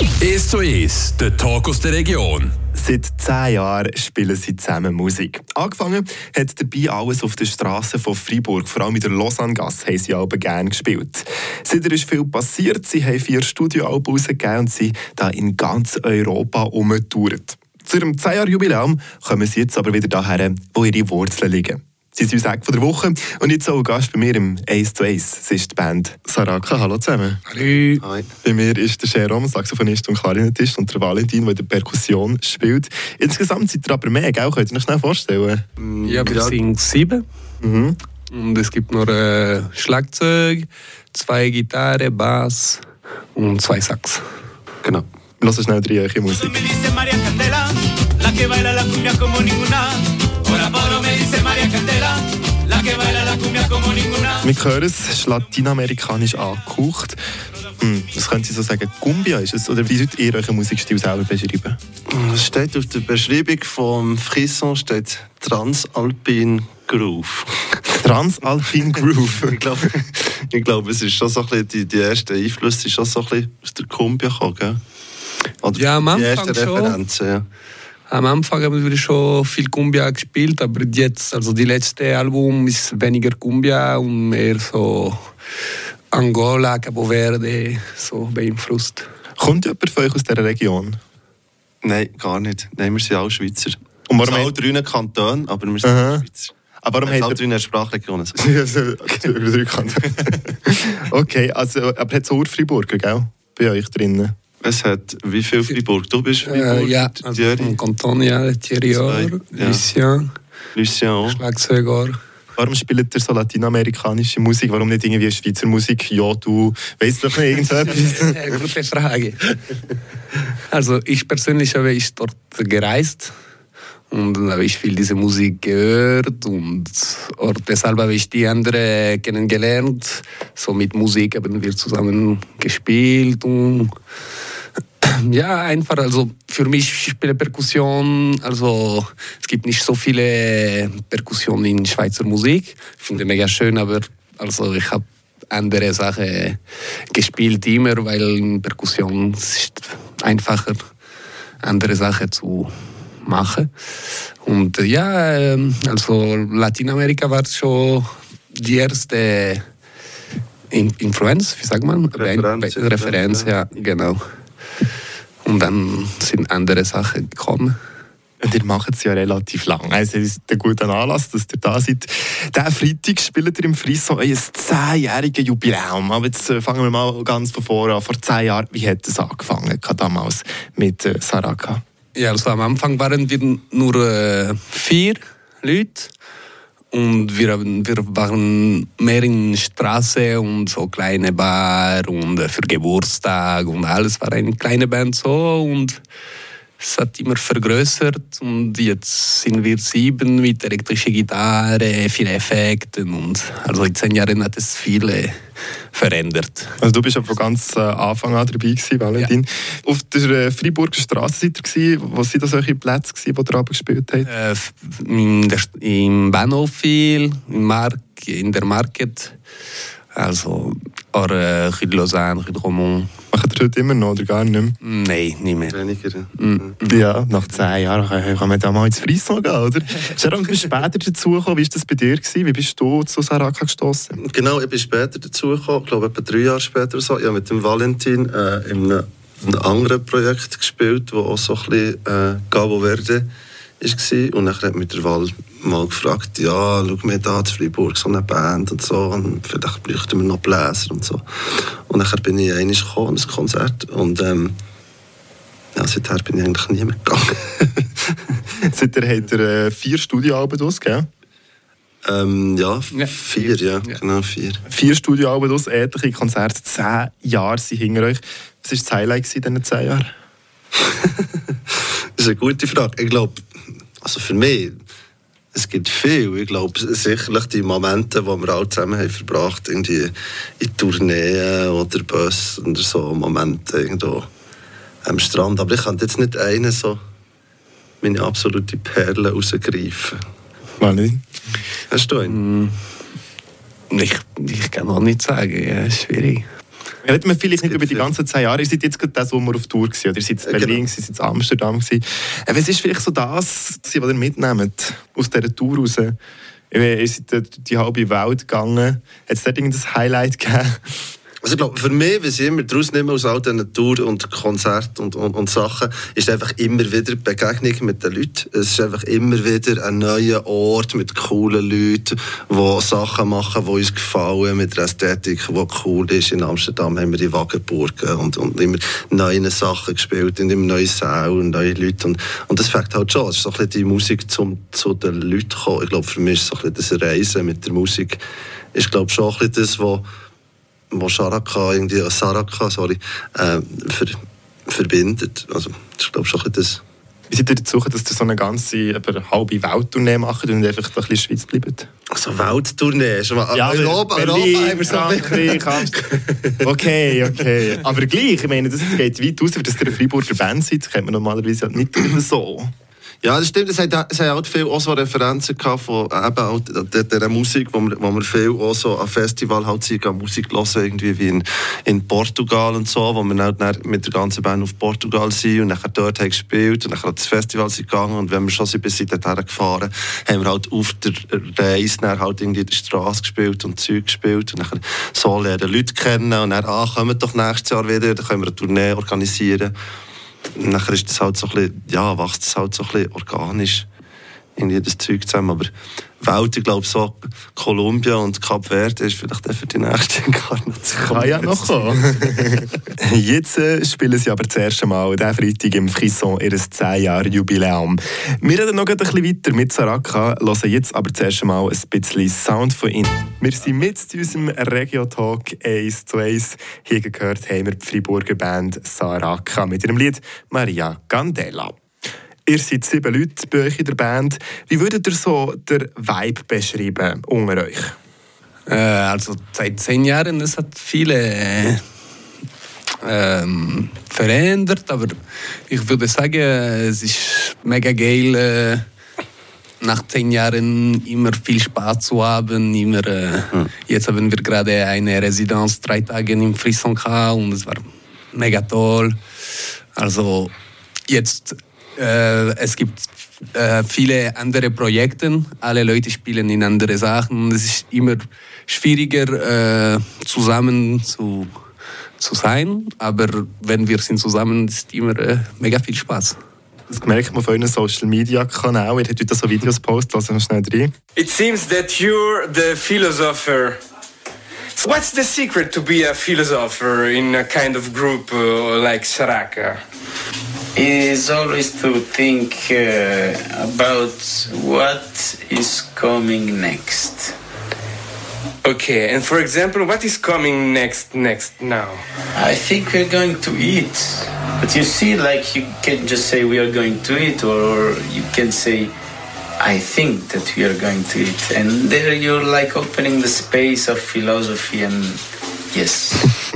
1 zu 1, der Talk aus der Region. Seit zehn Jahren spielen sie zusammen Musik. Angefangen hat dabei alles auf der Straße von Freiburg, vor allem in der Lausanne-Gasse, haben sie aber gerne gespielt. Seitdem ist viel passiert, sie haben vier Studioalben rausgegeben und sind da in ganz Europa umgetourt. Zu ihrem 10-Jahr-Jubiläum kommen sie jetzt aber wieder daher, wo ihre Wurzeln liegen. Sie sind unser von der Woche und jetzt auch Gast bei mir im Ace to Ace. Das ist die Band Saraka. Hallo zusammen. Hallo. Hi. Bei mir ist der Jerome, Saxophonist und Klarinettist und der Valentin, der in der Perkussion spielt. Insgesamt seid ihr aber mehr, gell? Könnt ihr euch schnell vorstellen? Ja, wir sind sieben. Mhm. Und es gibt noch äh, Schlagzeug, zwei Gitarre, Bass und zwei Sax. Genau. Lass uns schnell drei eure Musik. Wir hören es, es ist lateinamerikanisch angehaucht. Hm, was können Sie so sagen? Cumbia ist es? Oder wie würdet ihr euren Musikstil selber beschreiben? Es steht auf der Beschreibung vom Frisson steht Transalpin Groove. Transalpine Groove. ich glaube, ich glaub, es ist schon so ein bisschen, die, die ersten Einflüsse sind schon so ein bisschen aus der Cumbia gekommen, gell? Oder Ja, am die Anfang ersten schon. Referenzen, ja. Am Anfang haben wir schon viel Cumbia gespielt, aber jetzt, also die letzte Album ist weniger Cumbia und mehr so Angola, Cabo Verde, so beeinflusst. Kommt jemand von euch aus dieser Region? Nein, gar nicht. Nein, wir sind alle Schweizer. Und Wir warum sind alle habt- drei Kantone, aber wir sind Aha. Schweizer. Aber warum Sprachregionen. Okay, über drei Kantone. okay, also, aber hat es auch Freiburger, gell? Bei euch drinnen? Es hat wie viel Freiburg? Du bist Freiburg, Äh, ja, also Thierry, vom Kanton, ja, Thierry Zwei, Or, ja. Lucien, Lucien. Schlagzeuger. Warum spielt ihr so lateinamerikanische Musik? Warum nicht irgendwie Schweizer Musik? Ja, du weißt doch nicht irgendetwas. Gute Frage. Also ich persönlich habe ich dort gereist und dann habe ich viel diese Musik gehört und auch deshalb habe ich die andere kennengelernt. So mit Musik haben wir zusammen gespielt und ja, einfach, also für mich spiele Perkussion, also es gibt nicht so viele Perkussionen in Schweizer Musik. Ich finde mega schön, aber also ich habe andere Sachen gespielt immer, weil Perkussion ist einfacher, andere Sachen zu machen. Und äh, ja, ähm, also Lateinamerika war schon die erste In Influenz, wie sagt man? Referenz, Be- Referenz, ja. ja, genau. Und dann sind andere Sachen gekommen. Und ihr macht es ja relativ lang. Also es ist ein guter Anlass, dass ihr da seid. Diesen Freitag spielt ihr im Frisson euer zehnjähriges Jubiläum. Aber jetzt äh, fangen wir mal ganz von vorne an. Vor zehn Jahren, wie hat es angefangen damals mit äh, Saraka? Ja, also am Anfang waren wir nur äh, vier Leute und wir, wir waren mehr in Straße und so kleine Bar und äh, für Geburtstag und alles war eine kleine Band so und es hat immer vergrößert und jetzt sind wir sieben mit elektrischer Gitarre, viele Effekte und also in zehn Jahren hat es viele verändert. Also du bist ja von ganz äh, Anfang an dabei gewesen, Valentin. Auf der äh, Freiburger Straße seid ihr gewesen. Wo sind das solche Plätze gewesen, wo ihr gespielt habt? Äh, in der, Im Bahnhof viel, im Mark, in der Market. Also, oder äh, Rue de Lausanne, Rue de Romont. Macht ihr heute immer noch oder gar nicht mehr? Nein, nicht mehr. Weniger. ja. Mhm. Ja, nach zehn Jahren kann man da mal ins Frisson gehen, oder? Sharon, du bist später dazugekommen. Wie war das bei dir? Gewesen? Wie bist du zu Saraka gestoßen? Genau, ich bin später dazugekommen, ich glaube etwa drei Jahre später oder so. Ich habe mit dem Valentin äh, in einem, anderen Projekt gespielt, das auch so ein bisschen äh, Cabo Verde war. Und dann hat mich der Val mal gefragt, ja, schau mir da in Freiburg so eine Band und so, und vielleicht bräuchten wir noch Bläser und so. Und dann bin ich einmal gekommen, an ein Konzert, und ähm, ja, seither bin ich eigentlich nie mehr gegangen. Seitdem habt ihr äh, vier Studioalben aus, gell? ähm, ja, Ja, vier, ja, ja. genau, vier. Vier Studioalben aus, etliche Konzerte, zehn Jahre sind hinter euch. Was war das Highlight in diesen zehn Jahren? Das ist eine gute Frage. Ich glaube, also für mich, es gibt viel. Ich glaube, sicherlich die Momente, die wir alle zusammen haben verbracht irgendwie in Tourneen oder Bus oder so Momente irgendwo am Strand. Aber ich kann jetzt nicht einen so meine absolute Perle rausgreifen. Valentin? Hast du einen? Ich, ich kann auch nicht sagen, ja, schwierig. Reden wir vielleicht nicht über die ganzen zehn Jahre. Ihr seid jetzt gerade diesen Sommer auf Tour gewesen, oder ihr seid in Berlin, genau. ihr seid in Amsterdam gewesen. Äh, was ist vielleicht so das, was ihr mitnehmt aus dieser Tour raus? Ihr seid die halbe Welt gegangen. Hat es dort irgendein Highlight gegeben? Also ich glaube, für mich, was ich immer daraus nehme aus all diesen Touren und Konzerten und, und, und, Sachen, ist einfach immer wieder Begegnung mit den Leuten. Es ist einfach immer wieder ein neuer Ort mit coolen Leuten, die Sachen machen, die uns gefallen, mit der Ästhetik, die cool ist. In Amsterdam haben wir die Wagenburgen und, und immer neue Sachen gespielt, und immer neue Säle und neue Leute. Und, und das fängt halt schon. Es ist so ein bisschen die Musik, zum zu den Leuten kommen. Ich glaube, für mich ist so ein bisschen das Reisen mit der Musik, ist glaube schon ein bisschen das, was wo Saraka, irgendwie, Saraka sorry, äh, ver, verbindet. Also, ich glaube schon das. Wie seid ihr dazu dass ihr so eine ganze eine halbe Welttournee macht und einfach ein bisschen in der Schweiz bleibt? Also Welttournee? Ja, Europa, Berlin, Europa, Frankreich, Okay, okay. Aber gleich, ich meine, das geht weit aus, dass ihr eine Freiburger Band seid, kennt man normalerweise nicht so. Ja, das stimmt. Es hat, es hat auch viel auch so Referenzen gehabt von eben auch der, der Musik, wo wir, wo wir viel auch so an Festival halt sind, Musik hören, irgendwie wie in, in Portugal und so, wo wir dann mit der ganzen Band auf Portugal sind und nachher dort haben gespielt und nachher das Festival sind gegangen und wenn wir schon sind bis dorthin gefahren, haben wir halt auf der Reise dann halt irgendwie in der Straße gespielt und Zeug gespielt und nachher so lernen Leute kennen und dann, ah, kommen doch nächstes Jahr wieder, dann können wir eine Tournee organisieren nachher ist das halt so ein bisschen, ja, wächst es halt so ein bisschen organisch in jedes Zeug zusammen. Aber Welt, ich glaube, so Kolumbien und Kap Verde ist vielleicht für die nächste Inkarnation. Kann ja noch kommen. Jetzt äh, spielen sie aber das erste Mal diesen Freitag im Frisson ihres 10 Jahre Jubiläum. Wir reden noch ein bisschen weiter mit Saraka, hören jetzt aber das erste Mal ein bisschen Sound von ihnen. Wir sind mit zu unserem Regio-Talk 1 zu 1. Hier gehört haben wir die Freiburger Band Saraka mit ihrem Lied Maria Gandela. Ihr seid sieben Leute bei euch in der Band. Wie würdet ihr so den Vibe beschreiben unter euch? Äh, also seit zehn Jahren es hat viele ähm, verändert, aber ich würde sagen, es ist mega geil, äh, nach zehn Jahren immer viel Spaß zu haben. Immer, äh, hm. Jetzt haben wir gerade eine Residenz drei Tage im Frisson und es war mega toll. Also jetzt äh, es gibt äh, viele andere Projekte. Alle Leute spielen in andere Sachen. Es ist immer schwieriger, äh, zusammen zu, zu sein. Aber wenn wir sind zusammen, ist immer äh, mega viel Spaß. Das merkt man auf euren Social Media Kanal. Ihr habt heute so Videos postet, lassen wir schnell rein. It seems that you're the philosopher. What's the secret to be a philosopher in a kind of group uh, like Saraka? Is always to think uh, about what is coming next. Okay, and for example, what is coming next next now? I think we're going to eat. But you see, like you can just say we are going to eat, or you can say I think that we are going to eat. And there you're like opening the space of philosophy and yes.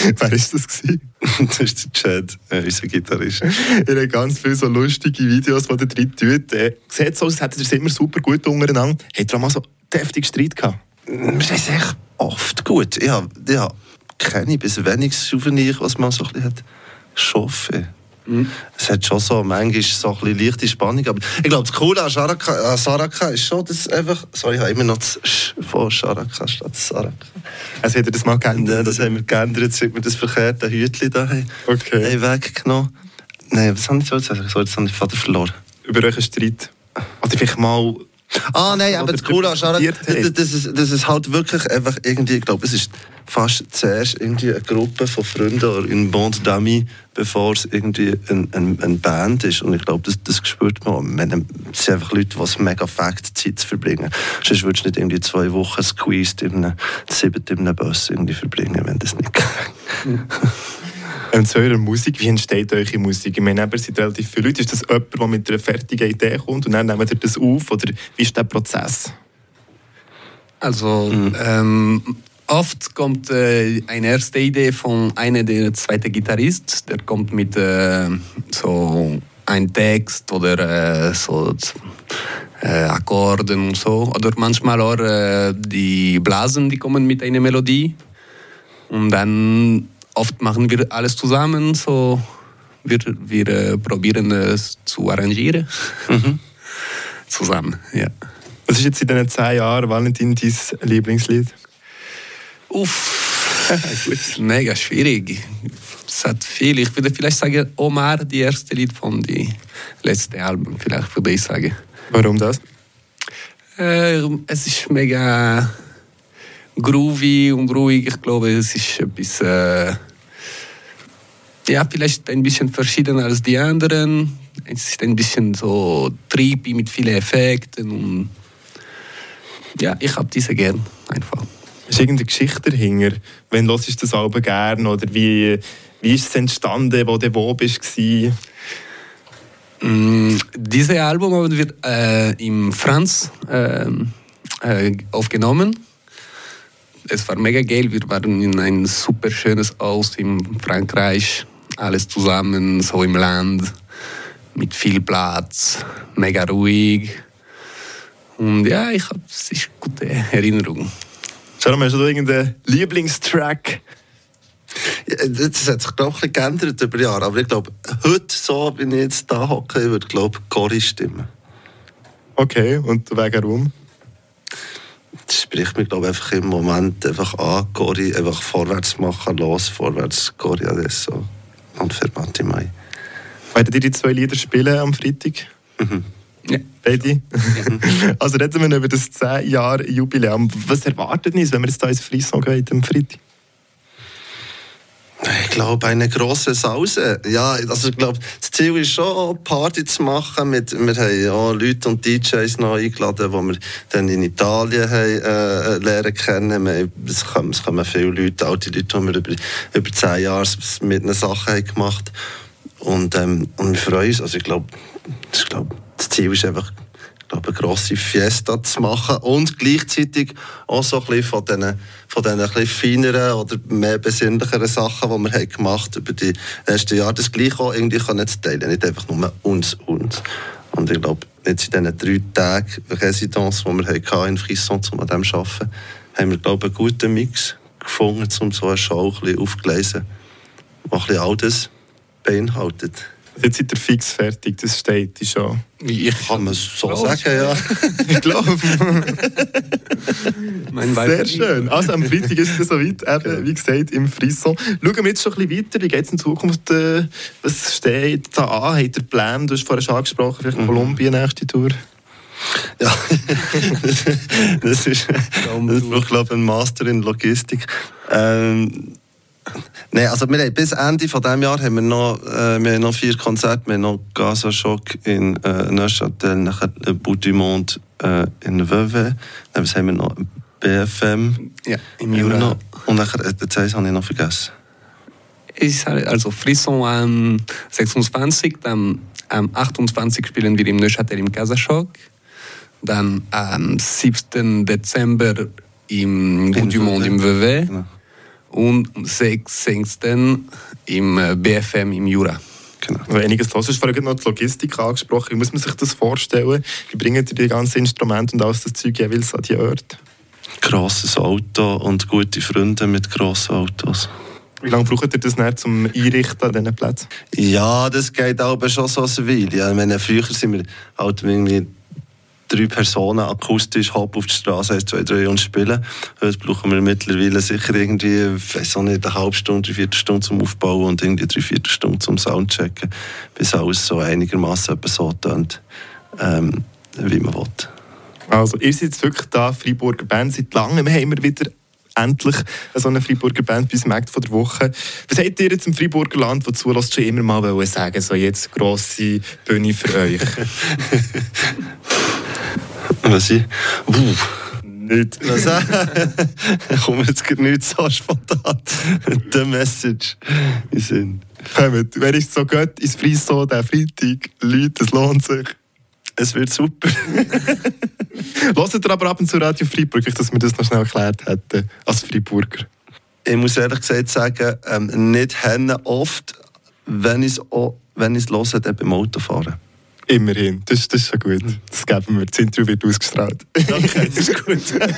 Wer ist das gewesen? das ist der Chad, äh, unser Gitarrist. er hat ganz viele so lustige Videos, die er drin tut. Äh, sieht so aus, als hättet ihr es immer super gut untereinander. Habt ihr auch mal so deftig Streit gehabt? Wir sind echt oft gut. Ja, ja kenne ich bis wenig Souvenir, was man so ein bisschen hat. Schaffen. Mhm. Es hat schon so, manchmal so ein bisschen leichte Spannung. Aber ich glaube, das Coole an Saraka, an Saraka ist schon, dass einfach. Sorry, ich habe immer noch das Sch von Saraka statt Saraka. Also hat er das mal geändert? Das haben wir geändert, seit wir das verkehrte Hütchen da haben, okay. haben weggenommen Nein, was habe ich so sagen? So, jetzt habe ich den Vater verloren. Über euren Streit? Oder vielleicht mal Ah, nein, aber das Coole an Charlotte, das, ist, das ist halt wirklich einfach irgendwie, ich glaube, es ist fast zuerst irgendwie eine Gruppe von Freunden oder in Bond Dummy, bevor es irgendwie eine, eine, eine Band ist. Und ich glaube, das, das spürt man. man. Es sind einfach Leute, die es mega fakt Zeit zu verbringen. Sonst würdest du nicht irgendwie zwei Wochen squeezed in einem siebten in einem Bus irgendwie verbringen, wenn das nicht geht. Ähm, zu eurer Musik, wie entsteht eure Musik? Ich meine, ihr seid relativ viele Leute. Ist das jemand, der mit einer fertigen Idee kommt und dann nehmt ihr das auf? Oder wie ist der Prozess? Also, mhm. ähm, oft kommt äh, eine erste Idee von einem der zweiten Gitarrist. Der kommt mit äh, so einem Text oder äh, so äh, Akkorden und so. Oder manchmal auch äh, die Blasen, die kommen mit einer Melodie. Und dann oft machen wir alles zusammen, so wir, wir äh, probieren es zu arrangieren. zusammen, ja. Was ist jetzt in diesen zehn Jahren, Valentin, dein Lieblingslied? Uff, mega schwierig. Es hat viel. Ich würde vielleicht sagen, Omar, die erste Lied von die letzten Album, vielleicht würde ich sagen. Warum das? Äh, es ist mega groovy und ruhig. Ich glaube, es ist etwas, äh, ja, vielleicht ein bisschen verschieden als die anderen. Es ist ein bisschen so trippy mit vielen Effekten und ja, ich habe diese gern einfach. Ist irgendeine Geschichte dahinter? Wenn hörst du das Album gern oder wie, wie ist es entstanden, wo du wo bist? Mm, Dieses Album haben wir äh, in Franz ähm, äh, aufgenommen. Es war mega geil. Wir waren in ein super schönes Haus in Frankreich. Alles zusammen, so im Land, mit viel Platz, mega ruhig. Und ja, ich habe sich gute Erinnerungen. Sharon, hast du irgendeinen Lieblingstrack? Ja, Das hat sich, glaube ich, ein bisschen geändert über die Jahre. Aber ich glaube, heute, so wie ich jetzt da hocke, würde, glaube ich, Cory stimmen. Okay, und wegen warum? Das spricht mich, glaube ich, einfach im Moment einfach an. Cory, einfach vorwärts machen, los, vorwärts, Cory adesso. Und fermati mai. Werden ihr die zwei Lieder spielen am Freitag? Ja. Beide? also reden wir über das 10 Jahre Jubiläum. Was erwartet uns, wenn wir jetzt hier ins Frisson gehen am Freitag? Ich glaube, eine große Sause. Ja, also ich glaube, das Ziel ist schon, Party zu machen. Mit, wir haben ja Leute und DJs noch eingeladen, die wir dann in Italien haben, äh, lernen kennen. Wir, es, kommen, es kommen viele Leute, alte Leute, die wir über, über zehn Jahre mit einer Sache haben gemacht und, ähm, und wir freuen uns. Also ich glaube, ich glaube, das Ziel ist einfach, glaube, eine grosse Fiesta zu machen und gleichzeitig auch so ein bisschen von diesen, von feineren oder mehr besinnlicheren Sachen, die wir haben gemacht über die letzten Jahre, das gleiche auch irgendwie können zu teilen, nicht einfach nur uns, uns. Und ich glaube, jetzt in diesen drei Tagen Residenz, die wir hatten in Frisson, um an dem zu arbeiten, haben wir, glaube einen guten Mix gefunden, um so eine Show ein bisschen aufzugleisen, die ein bisschen all das beinhaltet. Jetzt seid ihr fix fertig, das steht schon. Ich Kann man so Glaub sagen, ja. Ich glaube. Sehr schön. Also am Freitag ist es soweit, eben, wie gesagt, im Frisson. Schauen wir jetzt schon ein bisschen weiter, wie geht es in Zukunft? Äh, was steht da an? Habt ihr Pläne? Du hast vorhin schon angesprochen, vielleicht Kolumbien nächste Tour. Ja, das ist, das braucht, glaube ich, einen Master in Logistik. Ähm, Nein, also wir haben bis Ende von diesem Jahr haben wir noch, äh, wir haben noch vier Konzerte. Wir haben noch Gaza Schock in äh, Neuchâtel, nachher Le Bout du Monde äh, in Vevey. Dann haben wir noch BFM. Ja, im Jura. noch. Und nachher, äh, Zeiss habe ich noch vergessen. halt- also Frisson am 26, dann am 28 spielen wir im Neuchâtel im Casachok, dann am 7. Dezember im Bout du Monde im Vevey Genau. Und am 16. im äh, BFM im Jura. Genau. Einiges los. Du hast vorhin noch die Logistik angesprochen. Wie muss man sich das vorstellen? Wie bringen ihr die ganzen Instrumente und alles das Zeug jeweils an die Orte? Grosses Auto und gute Freunde mit grossen Autos. Wie lange braucht ihr das dann zum Einrichten an diesen Plätzen? Ja, das geht aber schon so eine Weile. Ja, ich meine, früher sind wir halt irgendwie drei Personen akustisch hopp auf die Straße, eins, zwei, drei und spielen. Heute brauchen wir mittlerweile sicher irgendwie, weiß auch nicht, eine halbe Stunde, drei Viertelstunde zum Aufbauen und irgendwie drei Viertelstunde zum Soundchecken, bis alles so einigermaßen so tönt, ähm, wie man will. Also, ihr seid jetzt wirklich da, Freiburger Band. Seit langem haben wir wieder endlich so eine Freiburger Band bis Markt von der Woche. Was habt ihr jetzt im Freiburger Land, das zulässt, schon immer mal sagen, so jetzt grosse Bühne für euch? Was ich? Uh. Nicht. Was kommt jetzt gerade nicht so spontan. The Message. in Sinn. Kommt, wenn es so geht, ins Frisson, der Freitag, Leute, es lohnt sich. Es wird super. Hört ihr aber ab und zu Radio Freiburg, dass wir das noch schnell erklärt hätten, als Freiburger? Ich muss ehrlich gesagt sagen, ähm, nicht oft, wenn ich es höre, beim Autofahren. Immerhin, das, das ist schon gut. Das geben wir. Das Interview wird ausgestrahlt. Okay, das ist gut.